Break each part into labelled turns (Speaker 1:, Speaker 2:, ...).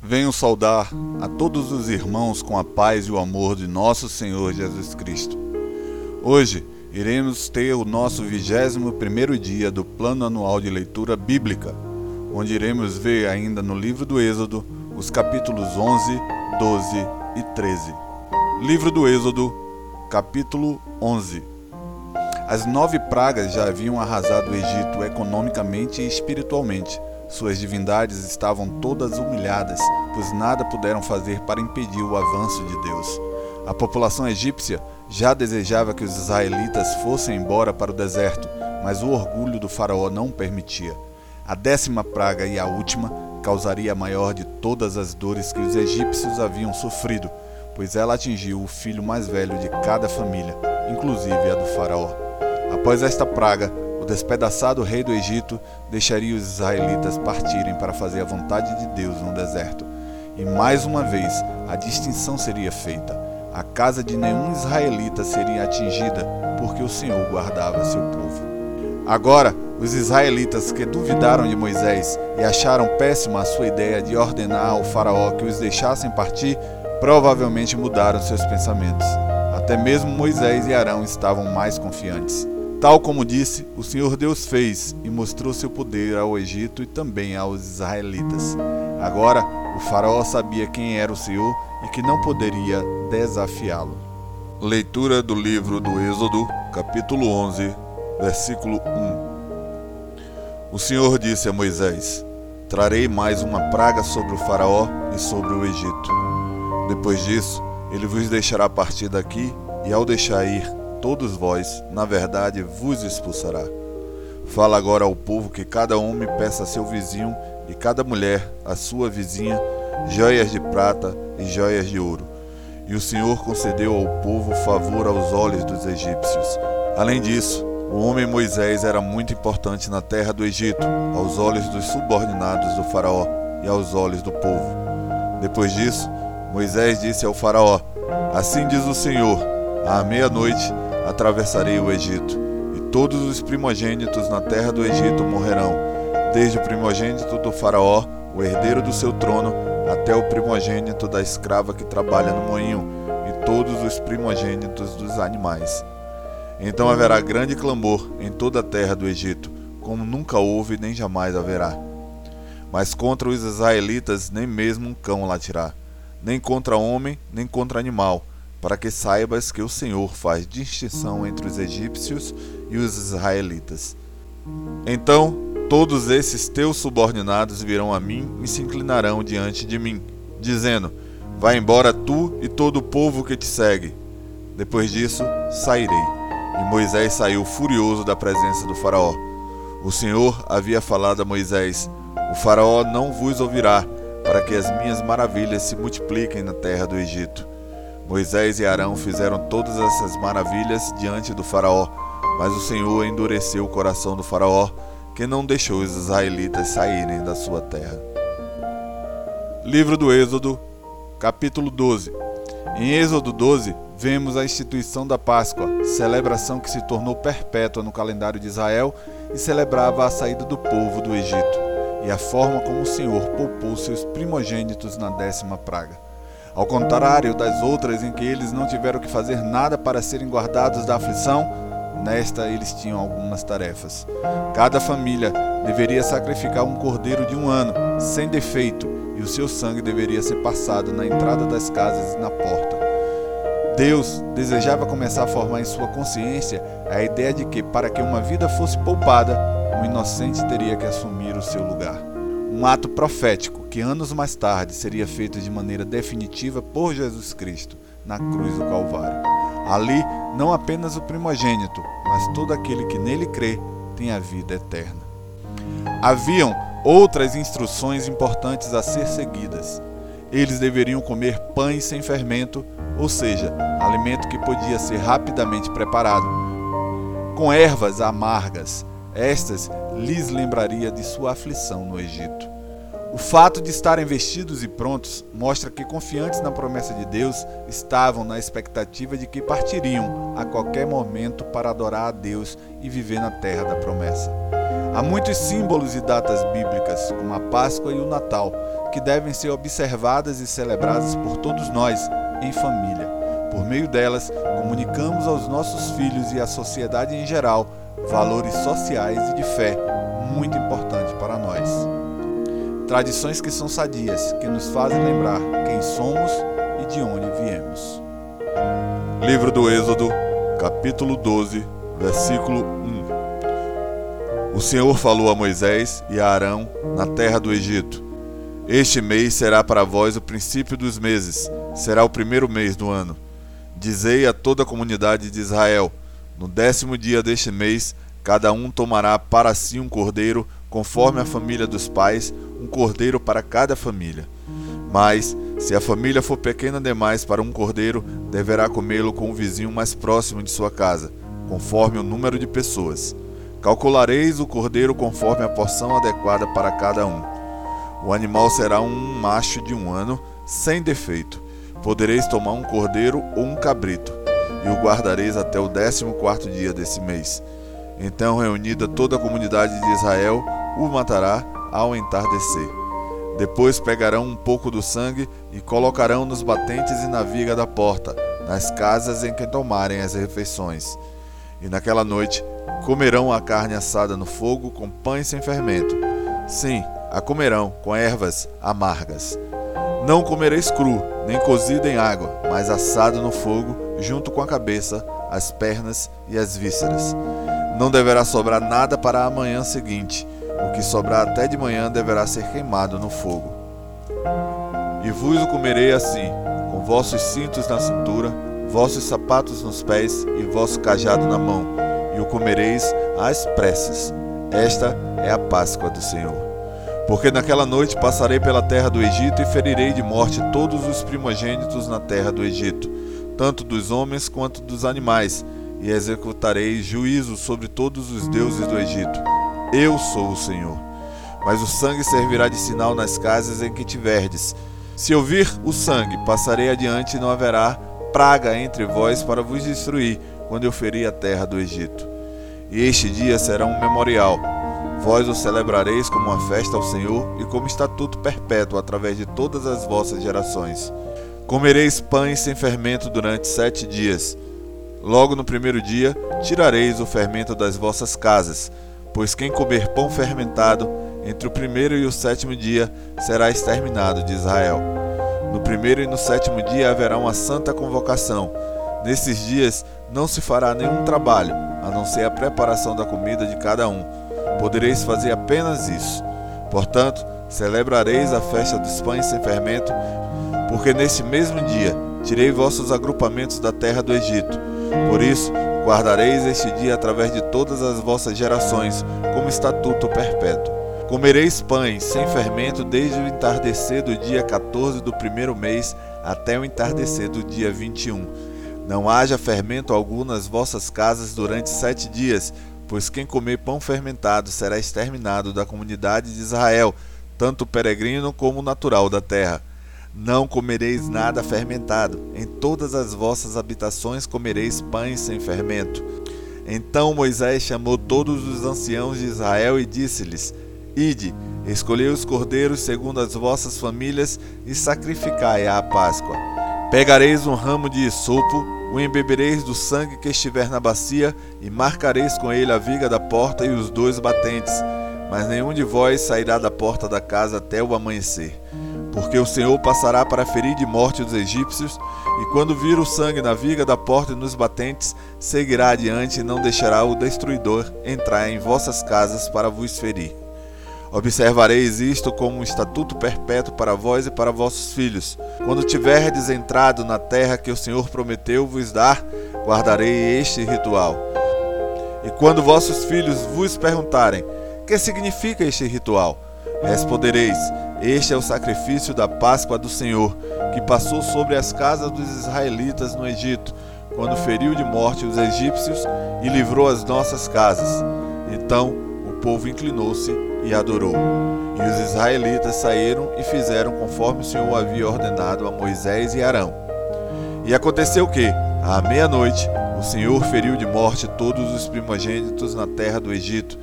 Speaker 1: Venho saudar a todos os irmãos com a paz e o amor de nosso Senhor Jesus Cristo. Hoje iremos ter o nosso 21 dia do plano anual de leitura bíblica, onde iremos ver ainda no livro do Êxodo os capítulos 11, 12 e 13. Livro do Êxodo, capítulo 11. As nove pragas já haviam arrasado o Egito economicamente e espiritualmente suas divindades estavam todas humilhadas, pois nada puderam fazer para impedir o avanço de Deus. A população egípcia já desejava que os israelitas fossem embora para o deserto, mas o orgulho do faraó não permitia. A décima praga e a última causaria a maior de todas as dores que os egípcios haviam sofrido, pois ela atingiu o filho mais velho de cada família, inclusive a do faraó. Após esta praga, despedaçado rei do Egito deixaria os israelitas partirem para fazer a vontade de Deus no deserto. E mais uma vez a distinção seria feita. A casa de nenhum israelita seria atingida, porque o Senhor guardava seu povo. Agora, os israelitas que duvidaram de Moisés e acharam péssima a sua ideia de ordenar ao Faraó que os deixassem partir, provavelmente mudaram seus pensamentos. Até mesmo Moisés e Arão estavam mais confiantes. Tal como disse, o Senhor Deus fez e mostrou seu poder ao Egito e também aos israelitas. Agora, o Faraó sabia quem era o Senhor e que não poderia desafiá-lo. Leitura do livro do Êxodo, capítulo 11, versículo 1. O Senhor disse a Moisés: Trarei mais uma praga sobre o Faraó e sobre o Egito. Depois disso, ele vos deixará partir daqui, e ao deixar ir todos vós, na verdade, vos expulsará. Fala agora ao povo que cada homem peça a seu vizinho e cada mulher a sua vizinha joias de prata e joias de ouro. E o Senhor concedeu ao povo favor aos olhos dos egípcios. Além disso, o homem Moisés era muito importante na terra do Egito, aos olhos dos subordinados do Faraó e aos olhos do povo. Depois disso, Moisés disse ao Faraó: Assim diz o Senhor: à meia-noite atravessarei o Egito, e todos os primogênitos na terra do Egito morrerão, desde o primogênito do Faraó, o herdeiro do seu trono, até o primogênito da escrava que trabalha no moinho, e todos os primogênitos dos animais. Então haverá grande clamor em toda a terra do Egito, como nunca houve nem jamais haverá. Mas contra os israelitas nem mesmo um cão latirá, nem contra homem, nem contra animal, para que saibas que o Senhor faz distinção entre os egípcios e os israelitas. Então todos esses teus subordinados virão a mim e se inclinarão diante de mim, dizendo: Vai embora tu e todo o povo que te segue. Depois disso, sairei. E Moisés saiu furioso da presença do Faraó. O Senhor havia falado a Moisés: O Faraó não vos ouvirá, para que as minhas maravilhas se multipliquem na terra do Egito. Moisés e Arão fizeram todas essas maravilhas diante do Faraó, mas o Senhor endureceu o coração do Faraó, que não deixou os israelitas saírem da sua terra. Livro do Êxodo, capítulo 12. Em Êxodo 12, vemos a instituição da Páscoa, celebração que se tornou perpétua no calendário de Israel e celebrava a saída do povo do Egito, e a forma como o Senhor poupou seus primogênitos na décima praga. Ao contrário das outras em que eles não tiveram que fazer nada para serem guardados da aflição, nesta eles tinham algumas tarefas. Cada família deveria sacrificar um cordeiro de um ano, sem defeito, e o seu sangue deveria ser passado na entrada das casas e na porta. Deus desejava começar a formar em sua consciência a ideia de que, para que uma vida fosse poupada, um inocente teria que assumir o seu lugar um ato profético que anos mais tarde seria feito de maneira definitiva por Jesus Cristo na cruz do Calvário. Ali, não apenas o primogênito, mas todo aquele que nele crê tem a vida eterna. Haviam outras instruções importantes a ser seguidas. Eles deveriam comer pães sem fermento, ou seja, alimento que podia ser rapidamente preparado, com ervas amargas, estas lhes lembraria de sua aflição no Egito. O fato de estarem vestidos e prontos mostra que, confiantes na promessa de Deus, estavam na expectativa de que partiriam a qualquer momento para adorar a Deus e viver na terra da promessa. Há muitos símbolos e datas bíblicas, como a Páscoa e o Natal, que devem ser observadas e celebradas por todos nós, em família. Por meio delas, comunicamos aos nossos filhos e à sociedade em geral valores sociais e de fé muito importante para nós. Tradições que são sadias, que nos fazem lembrar quem somos e de onde viemos. Livro do Êxodo, capítulo 12, versículo 1. O Senhor falou a Moisés e a Arão na terra do Egito: Este mês será para vós o princípio dos meses, será o primeiro mês do ano. Dizei a toda a comunidade de Israel: No décimo dia deste mês, cada um tomará para si um cordeiro, conforme a família dos pais, um cordeiro para cada família. Mas, se a família for pequena demais para um cordeiro, deverá comê-lo com o vizinho mais próximo de sua casa, conforme o número de pessoas. Calculareis o cordeiro conforme a porção adequada para cada um. O animal será um macho de um ano, sem defeito. Podereis tomar um cordeiro ou um cabrito, e o guardareis até o décimo quarto dia desse mês. Então, reunida toda a comunidade de Israel, o matará ao entardecer. Depois pegarão um pouco do sangue e colocarão nos batentes e na viga da porta, nas casas em que tomarem as refeições. E naquela noite comerão a carne assada no fogo com pães sem fermento. Sim, a comerão com ervas amargas. Não comereis cru, nem cozido em água, mas assado no fogo, junto com a cabeça, as pernas e as vísceras. Não deverá sobrar nada para a manhã seguinte o que sobrar até de manhã deverá ser queimado no fogo. E vos o comerei assim, com vossos cintos na cintura, vossos sapatos nos pés e vosso cajado na mão, e o comereis às pressas. Esta é a Páscoa do Senhor. Porque naquela noite passarei pela terra do Egito e ferirei de morte todos os primogênitos na terra do Egito, tanto dos homens quanto dos animais, e executarei juízo sobre todos os deuses do Egito eu sou o Senhor. Mas o sangue servirá de sinal nas casas em que tiverdes. Se eu vir o sangue, passarei adiante e não haverá praga entre vós para vos destruir, quando eu ferir a terra do Egito. E este dia será um memorial. Vós o celebrareis como uma festa ao Senhor e como estatuto perpétuo através de todas as vossas gerações. Comereis pães sem fermento durante sete dias. Logo no primeiro dia, tirareis o fermento das vossas casas Pois quem comer pão fermentado entre o primeiro e o sétimo dia será exterminado de Israel. No primeiro e no sétimo dia haverá uma santa convocação. Nesses dias não se fará nenhum trabalho, a não ser a preparação da comida de cada um. Podereis fazer apenas isso. Portanto, celebrareis a festa dos pães sem fermento, porque nesse mesmo dia tirei vossos agrupamentos da terra do Egito. Por isso, Guardareis este dia através de todas as vossas gerações, como estatuto perpétuo. Comereis pães sem fermento desde o entardecer do dia 14 do primeiro mês até o entardecer do dia 21. Não haja fermento algum nas vossas casas durante sete dias, pois quem comer pão fermentado será exterminado da comunidade de Israel, tanto peregrino como natural da terra. Não comereis nada fermentado, em todas as vossas habitações comereis pães sem fermento. Então Moisés chamou todos os anciãos de Israel e disse-lhes: Ide, escolhei os cordeiros segundo as vossas famílias e sacrificai a Páscoa. Pegareis um ramo de isopo, o embebereis do sangue que estiver na bacia, e marcareis com ele a viga da porta e os dois batentes. Mas nenhum de vós sairá da porta da casa até o amanhecer porque o Senhor passará para ferir de morte os egípcios, e quando vir o sangue na viga da porta e nos batentes, seguirá adiante e não deixará o destruidor entrar em vossas casas para vos ferir. Observareis isto como um estatuto perpétuo para vós e para vossos filhos. Quando tiverdes entrado na terra que o Senhor prometeu vos dar, guardarei este ritual. E quando vossos filhos vos perguntarem: Que significa este ritual? Respondereis: este é o sacrifício da Páscoa do Senhor, que passou sobre as casas dos israelitas no Egito, quando feriu de morte os egípcios e livrou as nossas casas. Então o povo inclinou-se e adorou. E os israelitas saíram e fizeram conforme o Senhor havia ordenado a Moisés e Arão. E aconteceu que, à meia-noite, o Senhor feriu de morte todos os primogênitos na terra do Egito,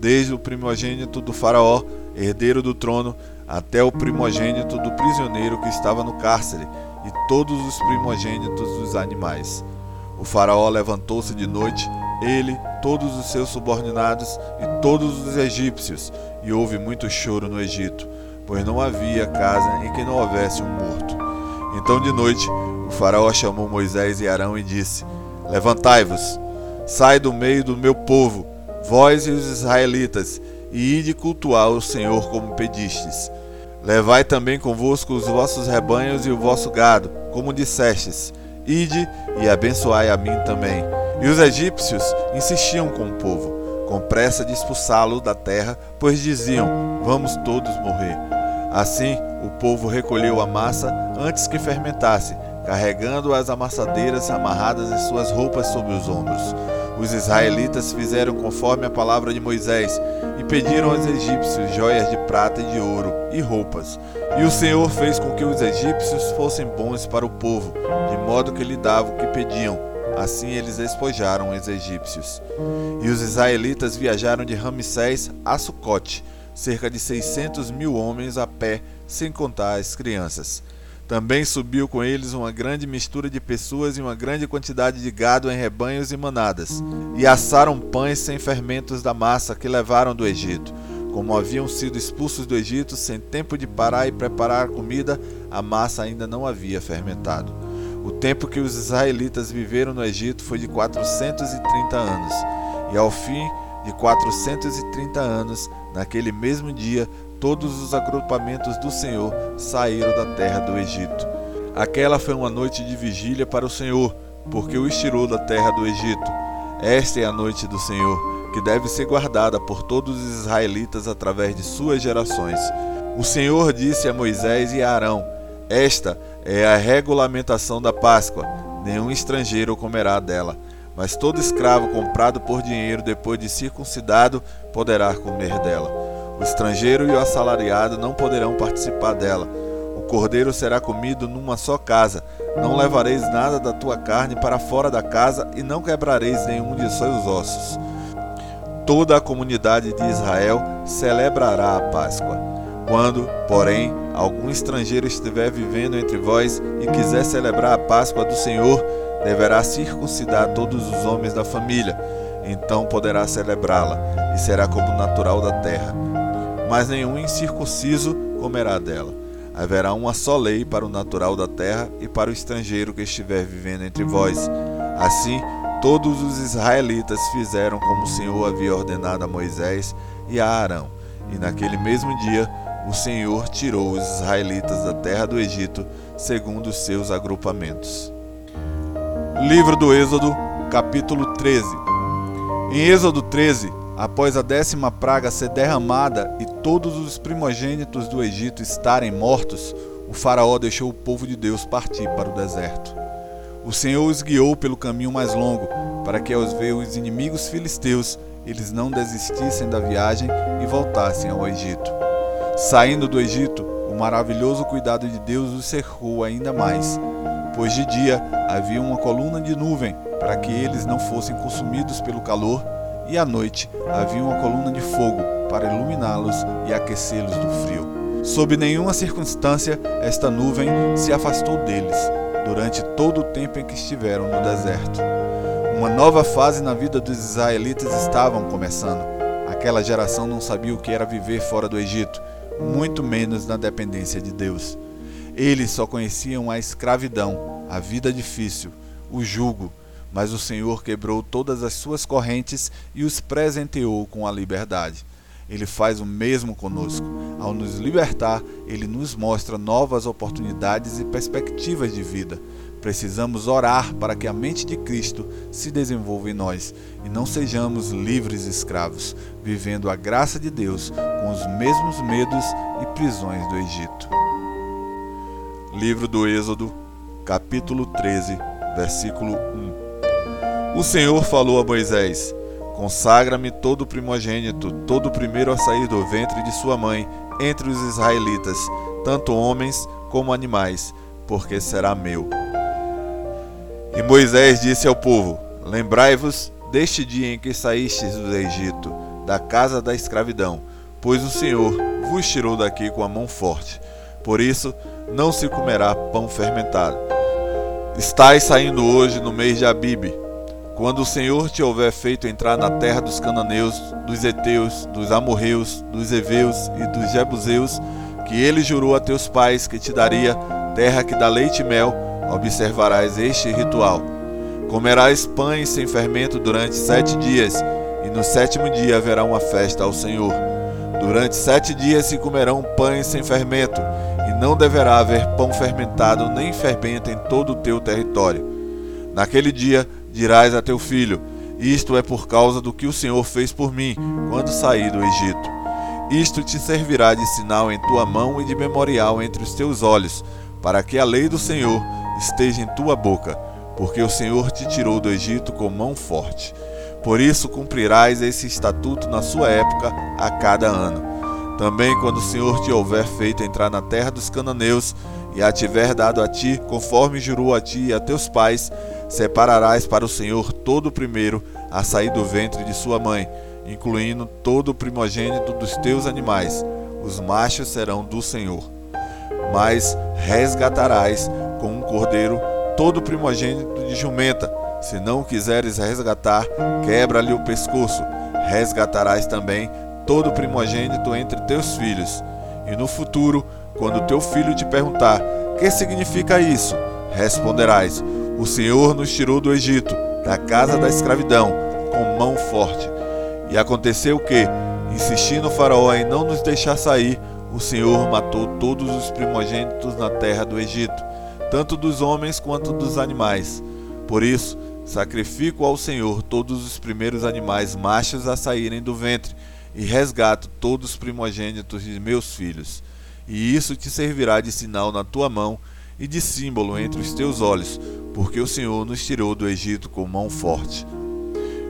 Speaker 1: desde o primogênito do Faraó, herdeiro do trono, até o primogênito do prisioneiro que estava no cárcere, e todos os primogênitos dos animais. O Faraó levantou-se de noite, ele, todos os seus subordinados e todos os egípcios, e houve muito choro no Egito, pois não havia casa em que não houvesse um morto. Então de noite o Faraó chamou Moisés e Arão e disse: Levantai-vos, sai do meio do meu povo, vós e os israelitas, e ide cultuar o Senhor como pedistes. Levai também convosco os vossos rebanhos e o vosso gado, como dissestes. Ide e abençoai a mim também. E os egípcios insistiam com o povo, com pressa de expulsá-lo da terra, pois diziam: Vamos todos morrer. Assim, o povo recolheu a massa antes que fermentasse, carregando as amassadeiras amarradas em suas roupas sobre os ombros. Os israelitas fizeram conforme a palavra de Moisés e pediram aos egípcios joias de prata e de ouro e roupas. E o Senhor fez com que os egípcios fossem bons para o povo, de modo que lhe davam o que pediam. Assim eles despojaram os egípcios. E os israelitas viajaram de Ramsés a Sucote, cerca de seiscentos mil homens a pé, sem contar as crianças. Também subiu com eles uma grande mistura de pessoas e uma grande quantidade de gado em rebanhos e manadas, e assaram pães sem fermentos da massa que levaram do Egito. Como haviam sido expulsos do Egito sem tempo de parar e preparar comida, a massa ainda não havia fermentado. O tempo que os israelitas viveram no Egito foi de 430 anos, e ao fim de 430 anos, naquele mesmo dia, todos os agrupamentos do Senhor saíram da terra do Egito. Aquela foi uma noite de vigília para o Senhor, porque o estirou da terra do Egito. Esta é a noite do Senhor, que deve ser guardada por todos os israelitas através de suas gerações. O Senhor disse a Moisés e a Arão: Esta é a regulamentação da Páscoa. Nenhum estrangeiro comerá dela, mas todo escravo comprado por dinheiro depois de circuncidado poderá comer dela. O estrangeiro e o assalariado não poderão participar dela. O cordeiro será comido numa só casa. Não levareis nada da tua carne para fora da casa e não quebrareis nenhum de seus ossos. Toda a comunidade de Israel celebrará a Páscoa. Quando, porém, algum estrangeiro estiver vivendo entre vós e quiser celebrar a Páscoa do Senhor, deverá circuncidar todos os homens da família. Então poderá celebrá-la, e será como natural da terra mas nenhum incircunciso comerá dela. Haverá uma só lei para o natural da terra e para o estrangeiro que estiver vivendo entre vós. Assim, todos os israelitas fizeram como o Senhor havia ordenado a Moisés e a Arão. E naquele mesmo dia, o Senhor tirou os israelitas da terra do Egito, segundo os seus agrupamentos. Livro do Êxodo, capítulo 13. Em Êxodo 13, após a décima praga ser derramada e todos os primogênitos do Egito estarem mortos, o Faraó deixou o povo de Deus partir para o deserto. O Senhor os guiou pelo caminho mais longo, para que aos ver os inimigos filisteus, eles não desistissem da viagem e voltassem ao Egito. Saindo do Egito, o maravilhoso cuidado de Deus os cercou ainda mais, pois de dia havia uma coluna de nuvem para que eles não fossem consumidos pelo calor e à noite havia uma coluna de fogo para iluminá-los e aquecê-los do frio. Sob nenhuma circunstância, esta nuvem se afastou deles durante todo o tempo em que estiveram no deserto. Uma nova fase na vida dos israelitas estavam começando. Aquela geração não sabia o que era viver fora do Egito, muito menos na dependência de Deus. Eles só conheciam a escravidão, a vida difícil, o jugo, mas o Senhor quebrou todas as suas correntes e os presenteou com a liberdade. Ele faz o mesmo conosco. Ao nos libertar, ele nos mostra novas oportunidades e perspectivas de vida. Precisamos orar para que a mente de Cristo se desenvolva em nós e não sejamos livres escravos, vivendo a graça de Deus com os mesmos medos e prisões do Egito. Livro do Êxodo, capítulo 13, versículo 1. O Senhor falou a Moisés: Consagra-me todo primogênito, todo o primeiro a sair do ventre de sua mãe, entre os israelitas, tanto homens como animais, porque será meu. E Moisés disse ao povo: Lembrai-vos deste dia em que saístes do Egito, da casa da escravidão, pois o Senhor vos tirou daqui com a mão forte. Por isso, não se comerá pão fermentado. Estais saindo hoje no mês de Abibe, quando o Senhor te houver feito entrar na terra dos cananeus, dos heteus, dos amorreus, dos heveus e dos jebuseus, que ele jurou a teus pais que te daria, terra que dá leite e mel, observarás este ritual. Comerás pães sem fermento durante sete dias, e no sétimo dia haverá uma festa ao Senhor. Durante sete dias se comerão pães sem fermento, e não deverá haver pão fermentado nem fermento em todo o teu território. Naquele dia dirás a teu filho: Isto é por causa do que o Senhor fez por mim quando saí do Egito. Isto te servirá de sinal em tua mão e de memorial entre os teus olhos, para que a lei do Senhor esteja em tua boca, porque o Senhor te tirou do Egito com mão forte. Por isso cumprirás esse estatuto na sua época a cada ano. Também quando o Senhor te houver feito entrar na terra dos cananeus e a tiver dado a ti, conforme jurou a ti e a teus pais, separarás para o Senhor todo o primeiro a sair do ventre de sua mãe, incluindo todo o primogênito dos teus animais. Os machos serão do Senhor. Mas resgatarás com um cordeiro todo o primogênito de jumenta se não o quiseres resgatar, quebra-lhe o pescoço. Resgatarás também todo primogênito entre teus filhos. E no futuro, quando teu filho te perguntar: Que significa isso? Responderás: O Senhor nos tirou do Egito, da casa da escravidão, com mão forte. E aconteceu que, insistindo o Faraó em não nos deixar sair, o Senhor matou todos os primogênitos na terra do Egito, tanto dos homens quanto dos animais. Por isso, Sacrifico ao Senhor todos os primeiros animais machos a saírem do ventre, e resgato todos os primogênitos de meus filhos. E isso te servirá de sinal na tua mão e de símbolo entre os teus olhos, porque o Senhor nos tirou do Egito com mão forte.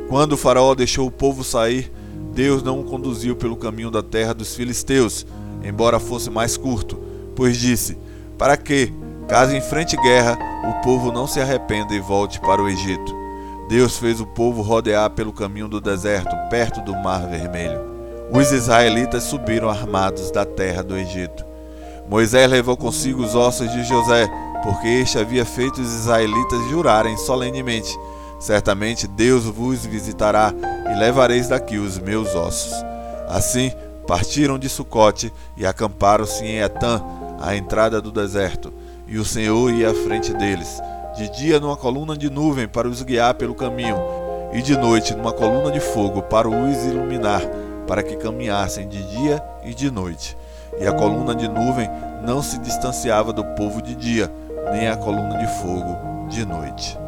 Speaker 1: Quando o Faraó deixou o povo sair, Deus não o conduziu pelo caminho da terra dos filisteus, embora fosse mais curto, pois disse: Para que, caso enfrente guerra, o povo não se arrependa e volte para o Egito. Deus fez o povo rodear pelo caminho do deserto, perto do Mar Vermelho. Os israelitas subiram armados da terra do Egito. Moisés levou consigo os ossos de José, porque este havia feito os israelitas jurarem solenemente: Certamente Deus vos visitará e levareis daqui os meus ossos. Assim, partiram de Sucote e acamparam-se em Etã, à entrada do deserto e o Senhor ia à frente deles, de dia numa coluna de nuvem para os guiar pelo caminho, e de noite numa coluna de fogo para os iluminar, para que caminhassem de dia e de noite. E a coluna de nuvem não se distanciava do povo de dia, nem a coluna de fogo de noite.